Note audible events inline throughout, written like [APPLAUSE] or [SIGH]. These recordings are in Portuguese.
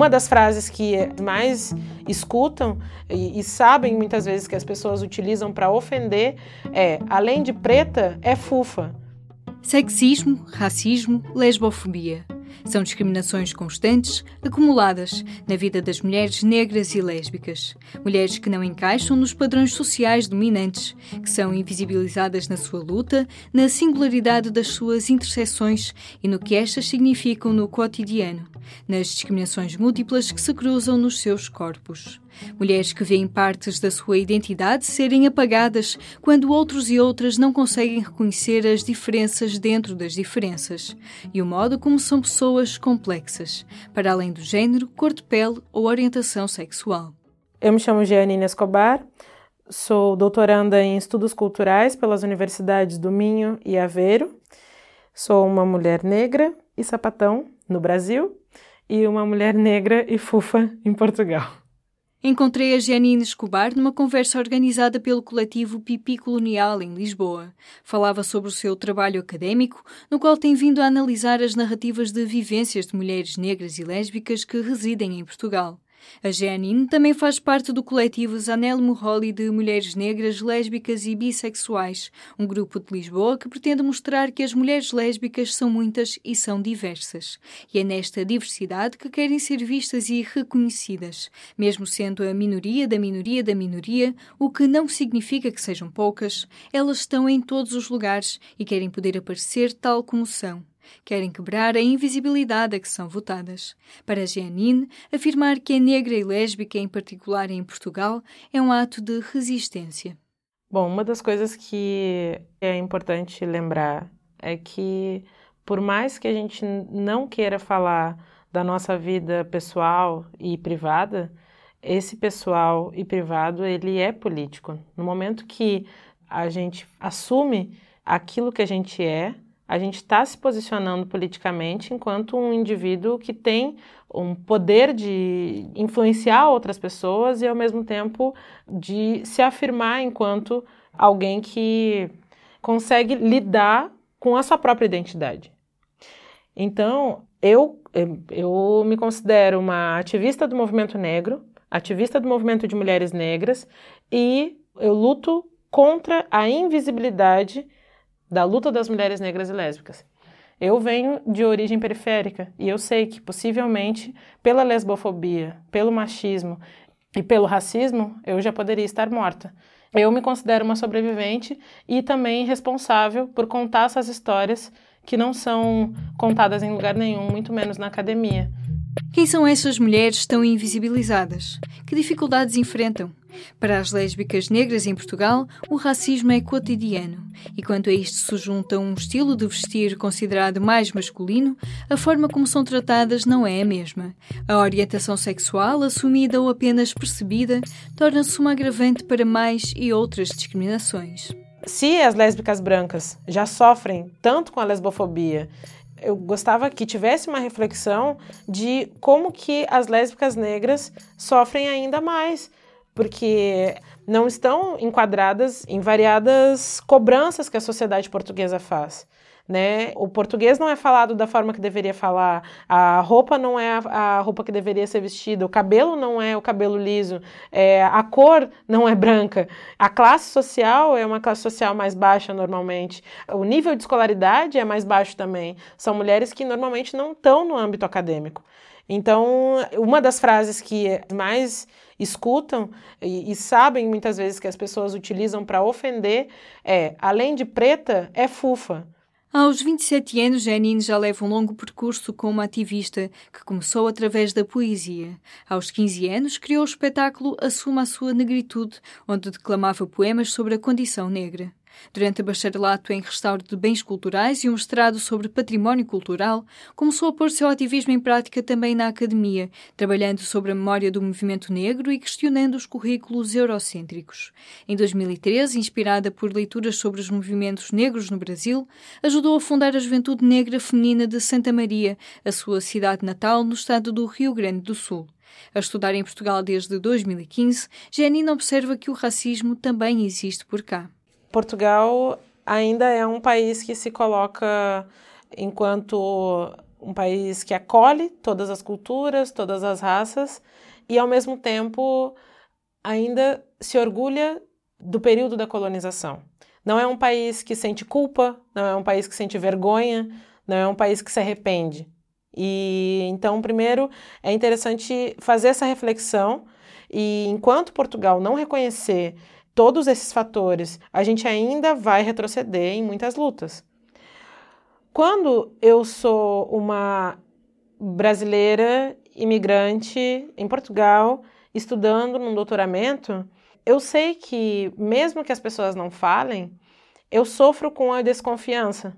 uma das frases que mais escutam e, e sabem muitas vezes que as pessoas utilizam para ofender é: além de preta, é fufa. Sexismo, racismo, lesbofobia. São discriminações constantes, acumuladas na vida das mulheres negras e lésbicas. Mulheres que não encaixam nos padrões sociais dominantes, que são invisibilizadas na sua luta, na singularidade das suas interseções e no que estas significam no cotidiano, nas discriminações múltiplas que se cruzam nos seus corpos. Mulheres que veem partes da sua identidade serem apagadas quando outros e outras não conseguem reconhecer as diferenças dentro das diferenças e o modo como são pessoas complexas, para além do género, cor de pele ou orientação sexual. Eu me chamo Gianina Escobar, sou doutoranda em estudos culturais pelas universidades do Minho e Aveiro. Sou uma mulher negra e sapatão no Brasil e uma mulher negra e fufa em Portugal. Encontrei a Janine Escobar numa conversa organizada pelo coletivo Pipi Colonial em Lisboa. Falava sobre o seu trabalho académico, no qual tem vindo a analisar as narrativas de vivências de mulheres negras e lésbicas que residem em Portugal. A Janine também faz parte do coletivo Zanel Moholi de Mulheres Negras, Lésbicas e Bissexuais, um grupo de Lisboa que pretende mostrar que as mulheres lésbicas são muitas e são diversas. E é nesta diversidade que querem ser vistas e reconhecidas, mesmo sendo a minoria da minoria da minoria, o que não significa que sejam poucas, elas estão em todos os lugares e querem poder aparecer tal como são querem quebrar a invisibilidade a que são votadas. Para Jeanine, afirmar que é negra e lésbica, em particular em Portugal, é um ato de resistência. Bom, uma das coisas que é importante lembrar é que, por mais que a gente não queira falar da nossa vida pessoal e privada, esse pessoal e privado ele é político. No momento que a gente assume aquilo que a gente é, a gente está se posicionando politicamente enquanto um indivíduo que tem um poder de influenciar outras pessoas e, ao mesmo tempo, de se afirmar enquanto alguém que consegue lidar com a sua própria identidade. Então, eu, eu me considero uma ativista do movimento negro, ativista do movimento de mulheres negras e eu luto contra a invisibilidade da luta das mulheres negras e lésbicas. Eu venho de origem periférica e eu sei que possivelmente pela lesbofobia, pelo machismo e pelo racismo eu já poderia estar morta. Eu me considero uma sobrevivente e também responsável por contar essas histórias que não são contadas em lugar nenhum, muito menos na academia. Quem são essas mulheres tão invisibilizadas? Que dificuldades enfrentam? Para as lésbicas negras em Portugal, o racismo é cotidiano, e quanto a isto se junta um estilo de vestir considerado mais masculino, a forma como são tratadas não é a mesma. A orientação sexual, assumida ou apenas percebida, torna-se uma agravante para mais e outras discriminações. Se as lésbicas brancas já sofrem tanto com a lesbofobia eu gostava que tivesse uma reflexão de como que as lésbicas negras sofrem ainda mais porque não estão enquadradas em variadas cobranças que a sociedade portuguesa faz. Né? O português não é falado da forma que deveria falar, a roupa não é a, roupa que deveria ser vestida, o cabelo não é o cabelo liso, é, a cor não é branca, a classe social é uma classe social mais baixa normalmente, o nível de escolaridade é mais baixo também. São mulheres que normalmente não estão no âmbito acadêmico. Então, uma das frases que mais escutam e, e sabem muitas vezes que as pessoas utilizam para ofender é: além de preta, é fufa. Aos 27 anos, Janine já leva um longo percurso como ativista, que começou através da poesia. Aos 15 anos, criou o espetáculo Assuma a Sua Negritude, onde declamava poemas sobre a condição negra. Durante o bacharelato em restauro de bens culturais e um mestrado sobre património cultural, começou a pôr seu ativismo em prática também na academia, trabalhando sobre a memória do movimento negro e questionando os currículos eurocêntricos. Em 2013, inspirada por leituras sobre os movimentos negros no Brasil, ajudou a fundar a Juventude Negra Feminina de Santa Maria, a sua cidade natal no estado do Rio Grande do Sul. A estudar em Portugal desde 2015, Janine observa que o racismo também existe por cá. Portugal ainda é um país que se coloca enquanto um país que acolhe todas as culturas, todas as raças e, ao mesmo tempo, ainda se orgulha do período da colonização. Não é um país que sente culpa, não é um país que sente vergonha, não é um país que se arrepende. E então, primeiro, é interessante fazer essa reflexão e enquanto Portugal não reconhecer todos esses fatores, a gente ainda vai retroceder em muitas lutas. Quando eu sou uma brasileira imigrante em Portugal, estudando num doutoramento, eu sei que, mesmo que as pessoas não falem, eu sofro com a desconfiança.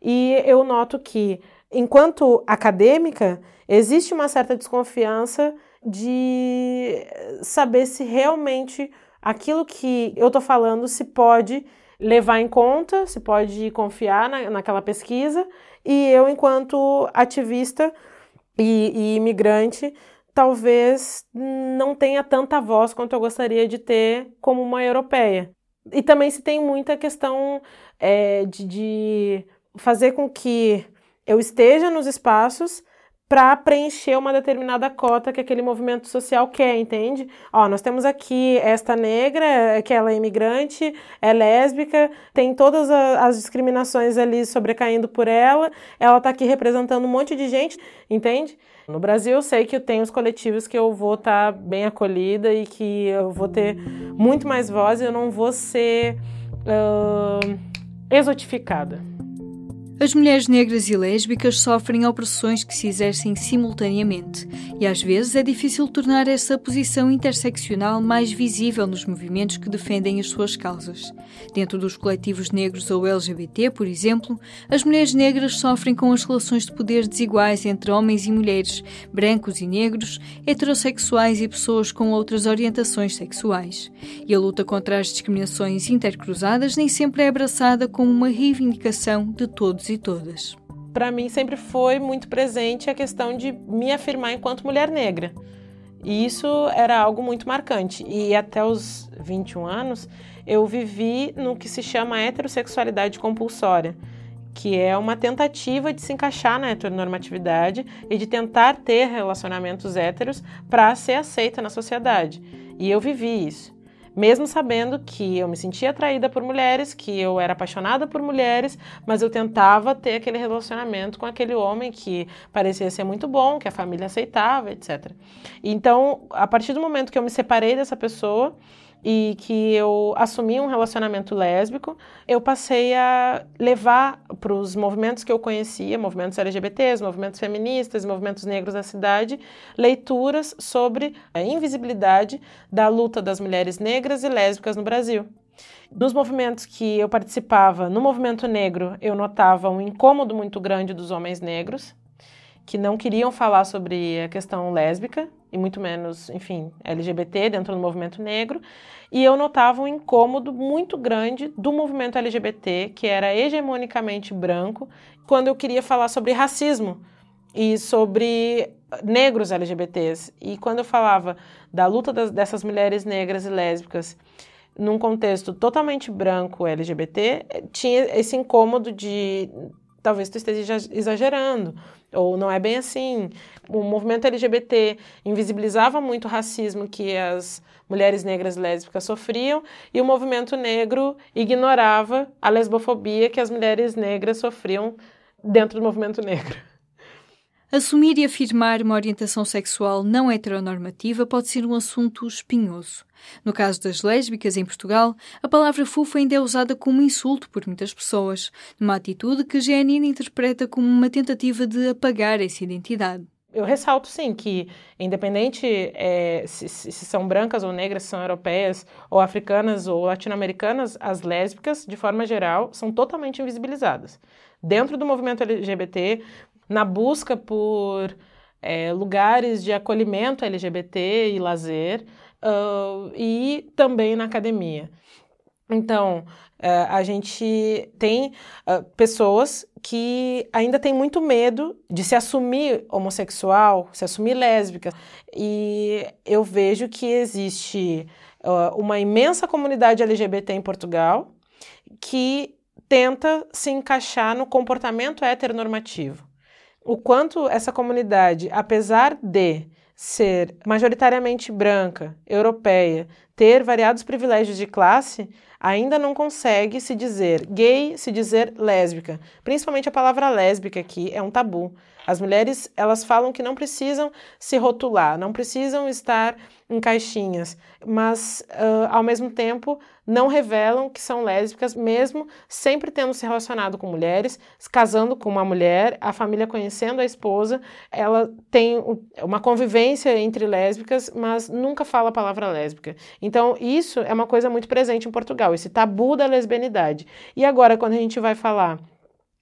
E eu noto que, enquanto acadêmica, existe uma certa desconfiança de saber se realmente aquilo que eu estou falando se pode levar em conta, se pode confiar na, naquela pesquisa, e eu, enquanto ativista e, e imigrante, talvez não tenha tanta voz quanto eu gostaria de ter como uma europeia. E também se tem muita questão é, de, de fazer com que eu esteja nos espaços para preencher uma determinada cota que aquele movimento social quer, entende? Ó, nós temos aqui esta negra, que ela é imigrante, é lésbica, tem todas as discriminações ali sobrecaindo por ela, ela está aqui representando um monte de gente, entende? No Brasil, eu sei que eu tenho os coletivos que eu vou estar tá bem acolhida e que eu vou ter muito mais voz e eu não vou ser uh, exotificada. As mulheres negras e lésbicas sofrem opressões que se exercem simultaneamente e às vezes é difícil tornar essa posição interseccional mais visível nos movimentos que defendem as suas causas. Dentro dos coletivos negros ou LGBT, por exemplo, as mulheres negras sofrem com as relações de poder desiguais entre homens e mulheres, brancos e negros, heterossexuais e pessoas com outras orientações sexuais. E a luta contra as discriminações intercruzadas nem sempre é abraçada como uma reivindicação de todos e todas. Para mim sempre foi muito presente a questão de me afirmar enquanto mulher negra. E isso era algo muito marcante. E até os 21 anos eu vivi no que se chama heterossexualidade compulsória, que é uma tentativa de se encaixar na heteronormatividade e de tentar ter relacionamentos héteros para ser aceita na sociedade. E eu vivi isso mesmo sabendo que eu me sentia atraída por mulheres, que eu era apaixonada por mulheres, mas eu tentava ter aquele relacionamento com aquele homem que parecia ser muito bom, que a família aceitava, etc. Então, a partir do momento que eu me separei dessa pessoa, e que eu assumi um relacionamento lésbico, eu passei a levar para os movimentos que eu conhecia, movimentos LGBTs, movimentos feministas, movimentos negros da cidade, leituras sobre a invisibilidade da luta das mulheres negras e lésbicas no Brasil. Nos movimentos que eu participava, no movimento negro, eu notava um incômodo muito grande dos homens negros, que não queriam falar sobre a questão lésbica, e muito menos, enfim, LGBT dentro do movimento negro, e eu notava um incômodo muito grande do movimento LGBT, que era hegemonicamente branco, quando eu queria falar sobre racismo e sobre negros LGBTs. E quando eu falava da luta das, dessas mulheres negras e lésbicas num contexto totalmente branco LGBT, tinha esse incômodo de talvez tu esteja exagerando, ou não é bem assim. O movimento LGBT invisibilizava muito o racismo que as mulheres negras lésbicas sofriam, e o movimento negro ignorava a lesbofobia que as mulheres negras sofriam dentro do movimento negro. Assumir e afirmar uma orientação sexual não heteronormativa pode ser um assunto espinhoso. No caso das lésbicas em Portugal, a palavra fufa ainda é usada como insulto por muitas pessoas, numa atitude que Janine interpreta como uma tentativa de apagar essa identidade. Eu ressalto sim que, independente é, se, se, são brancas ou negras, se são europeias ou africanas ou latino-americanas, as lésbicas, de forma geral, são totalmente invisibilizadas. Dentro do movimento LGBT, na busca por é, lugares de acolhimento LGBT e lazer, uh, e também na academia. Então, uh, a gente tem uh, pessoas que ainda têm muito medo de se assumir homossexual, se assumir lésbica. E eu vejo que existe uma imensa comunidade LGBT em Portugal que tenta se encaixar no comportamento heteronormativo. O quanto essa comunidade, apesar de ser majoritariamente branca, europeia, ter variados privilégios de classe, ainda não consegue se dizer gay, se dizer lésbica. Principalmente a palavra lésbica aqui é um tabu. As mulheres, elas falam que não precisam se rotular, não precisam estar em caixinhas, mas uh, ao mesmo tempo não revelam que são lésbicas, mesmo sempre tendo se relacionado com mulheres, casando com uma mulher, a família conhecendo a esposa, ela tem uma convivência entre lésbicas, mas nunca fala a palavra lésbica. Então, isso é uma coisa muito presente em Portugal, esse tabu da lesbianidade. E agora, quando a gente vai falar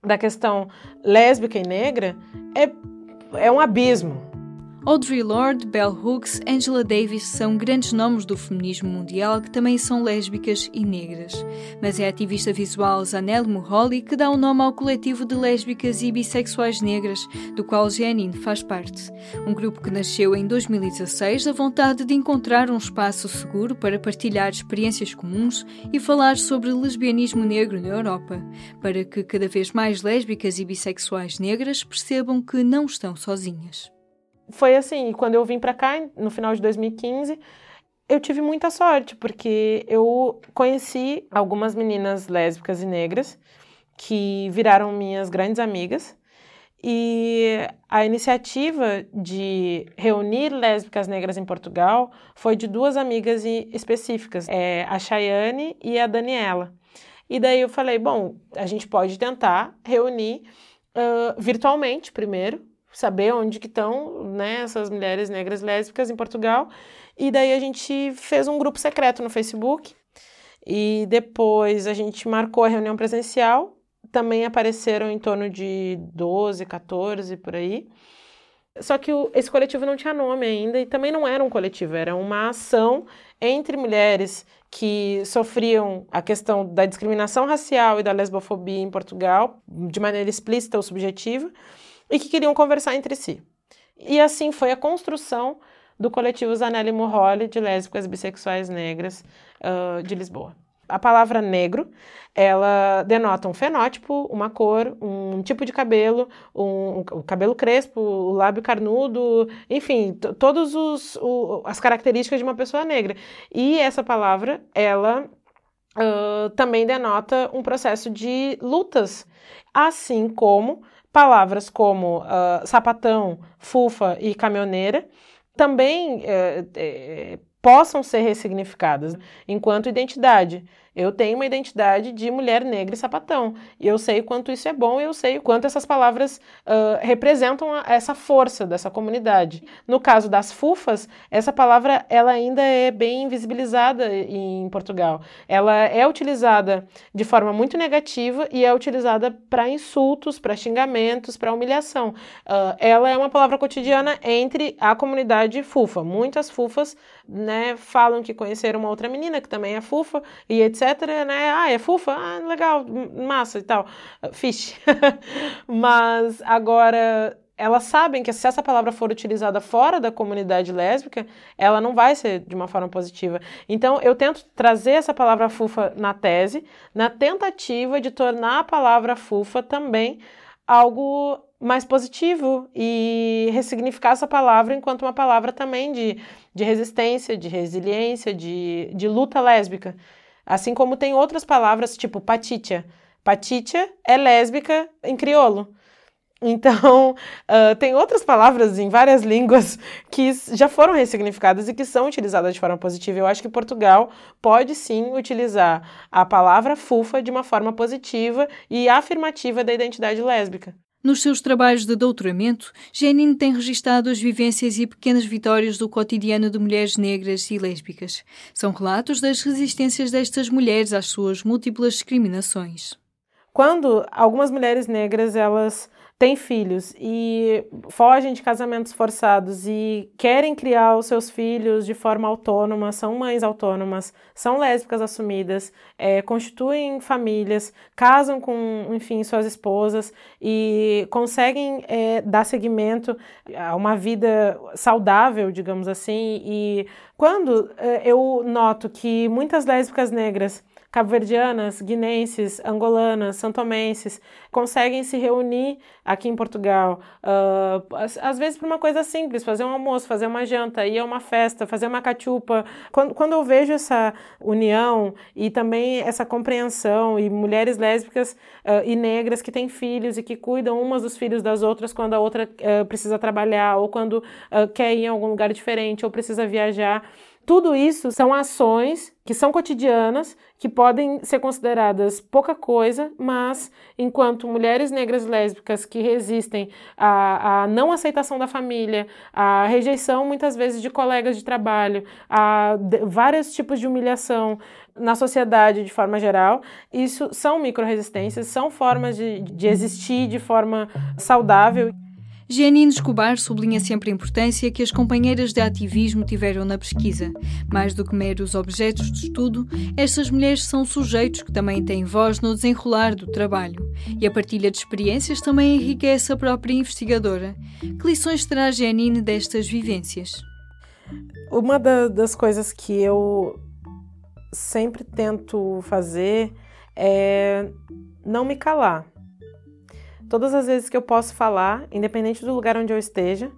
da questão lésbica e negra, é, é um abismo. Audre Lorde, Bell Hooks, Angela Davis são grandes nomes do feminismo mundial que também são lésbicas e negras. Mas é a ativista visual Zanelle Muholi que dá o nome ao coletivo de lésbicas e bissexuais negras, do qual Jeanine faz parte. Um grupo que nasceu em 2016 da vontade de encontrar um espaço seguro para partilhar experiências comuns e falar sobre lesbianismo negro na Europa, para que cada vez mais lésbicas e bissexuais negras percebam que não estão sozinhas foi assim, quando eu vim para cá, no final de 2015, eu tive muita sorte, porque eu conheci algumas meninas lésbicas e negras que viraram minhas grandes amigas. E a iniciativa de reunir lésbicas negras em Portugal foi de duas amigas específicas, é, a Chayane e a Daniela. E daí eu falei, bom, a gente pode tentar reunir uh, virtualmente primeiro, saber onde que estão né, essas mulheres negras lésbicas em Portugal. E daí a gente fez um grupo secreto no Facebook. E depois a gente marcou a reunião presencial. Também apareceram em torno de 12, 14 por aí. Só que o, esse coletivo não tinha nome ainda e também não era um coletivo, era uma ação entre mulheres que sofriam a questão da discriminação racial e da lesbofobia em Portugal, de maneira explícita ou subjetiva, e que queriam conversar entre si. E assim foi a construção do coletivo Zanelli Morroli de lésbicas bissexuais negras uh, de Lisboa. A palavra negro, ela denota um fenótipo, uma cor, um tipo de cabelo, um, um cabelo crespo, o lábio carnudo, enfim, todas as características de uma pessoa negra. E essa palavra, ela uh, também denota um processo de lutas, assim como Palavras como uh, sapatão, fufa e caminhoneira também é, é, possam ser ressignificadas enquanto identidade. Eu tenho uma identidade de mulher negra e sapatão. E eu sei o quanto isso é bom e eu sei o quanto essas palavras uh, representam essa força dessa comunidade. No caso das fufas, essa palavra ela ainda é bem invisibilizada em Portugal. Ela é utilizada de forma muito negativa e é utilizada para insultos, para xingamentos, para humilhação. Uh, ela é uma palavra cotidiana entre a comunidade fufa. Muitas fufas né, falam que conheceram uma outra menina que também é fufa e etc né? Ah, é fufa? Ah, legal, massa e tal. Fish. [LAUGHS] Mas agora elas sabem que se essa palavra for utilizada fora da comunidade lésbica, ela não vai ser de uma forma positiva. Então, eu tento trazer essa palavra fufa na tese, na tentativa de tornar a palavra fufa também algo mais positivo e ressignificar essa palavra enquanto uma palavra também de, de resistência, de resiliência, de, de luta lésbica. Assim como tem outras palavras, tipo patitia. Patitia é lésbica em crioulo. Então, uh, [LAUGHS] tem outras palavras em várias línguas [LAUGHS] que já foram ressignificadas e que são utilizadas de forma positiva. Eu acho que Portugal pode sim utilizar a palavra fufa de uma forma positiva e afirmativa da identidade lésbica. Nos seus trabalhos de doutoramento, Janine tem registado as vivências e pequenas vitórias do cotidiano de mulheres negras e lésbicas. São relatos das resistências destas mulheres às suas múltiplas discriminações. Quando algumas mulheres negras elas têm filhos e fogem de casamentos forçados e querem criar os seus filhos de forma autônoma, são mães autônomas, são lésbicas assumidas, é, constituem famílias, casam com, enfim, suas esposas e conseguem é, dar seguimento a uma vida saudável, digamos assim. E quando é, eu noto que muitas lésbicas negras cabo-verdianas, guinenses, angolanas, santomenses, conseguem se reunir aqui em Portugal, uh, às vezes por uma coisa simples, fazer um almoço, fazer uma janta, ir a uma festa, fazer uma cachupa. Quando, quando eu vejo essa união e também essa compreensão e mulheres lésbicas uh, e negras que têm filhos e que cuidam umas dos filhos das outras quando a outra uh, precisa trabalhar ou quando quer ir em algum lugar diferente ou precisa viajar, tudo isso são ações que são cotidianas, que podem ser consideradas pouca coisa, mas enquanto mulheres negras lésbicas que resistem à, à não aceitação da família, à rejeição muitas vezes de colegas de trabalho, a vários tipos de humilhação na sociedade de forma geral, isso são micro-resistências, são formas de, de existir de forma saudável. Janine Escobar sublinha sempre a importância que as companheiras de ativismo tiveram na pesquisa. Mais do que meros objetos de estudo, estas mulheres são sujeitos que também têm voz no desenrolar do trabalho. E a partilha de experiências também enriquece a própria investigadora. Que lições terá Janine destas vivências? Uma da, das coisas que eu sempre tento fazer é não me calar todas as vezes que eu posso falar, independente do lugar onde eu esteja.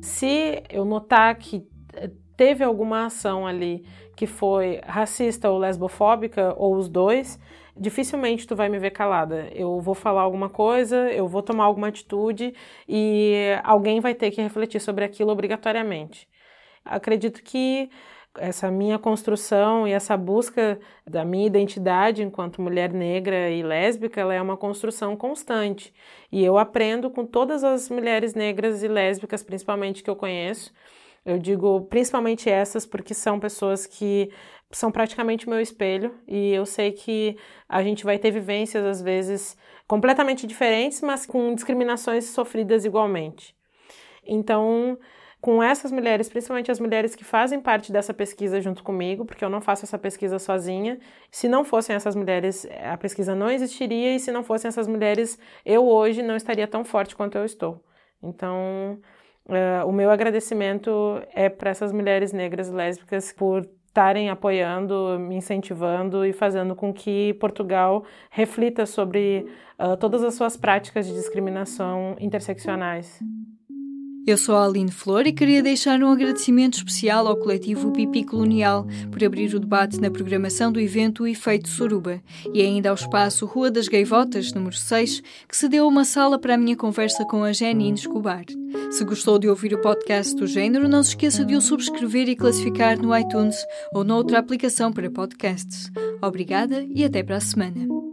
Se eu notar que eh, teve alguma ação ali que foi racista ou lesbofóbica, ou os dois, dificilmente tu vai me ver calada. Eu vou falar alguma coisa, eu vou tomar alguma atitude e alguém vai ter que refletir sobre aquilo obrigatoriamente. Acredito que essa minha construção e essa busca da minha identidade enquanto mulher negra e lésbica, ela é uma construção constante. E eu aprendo com todas as mulheres negras e lésbicas, principalmente que eu conheço. Eu digo principalmente essas porque são pessoas que são praticamente meu espelho e eu sei que a gente vai ter vivências às vezes completamente diferentes, mas com discriminações sofridas igualmente. Então, com essas mulheres, principalmente as mulheres que fazem parte dessa pesquisa junto comigo, porque eu não faço essa pesquisa sozinha. Se não fossem essas mulheres, a pesquisa não existiria, e se não fossem essas mulheres, eu hoje não estaria tão forte quanto eu estou. Então, uh, o meu agradecimento é para essas mulheres negras lésbicas por estarem apoiando, me incentivando e fazendo com que Portugal reflita sobre uh, todas as suas práticas de discriminação interseccionais. Eu sou a Aline Flor e queria deixar um agradecimento especial ao coletivo Pipi Colonial por abrir o debate na programação do evento Efeito Soruba e ainda ao espaço Rua das Gaivotas, número 6, que cedeu uma sala para a minha conversa com a Janine Escobar. Se gostou de ouvir o podcast do género, não se esqueça de o subscrever e classificar no iTunes ou noutra aplicação para podcasts. Obrigada e até para a semana.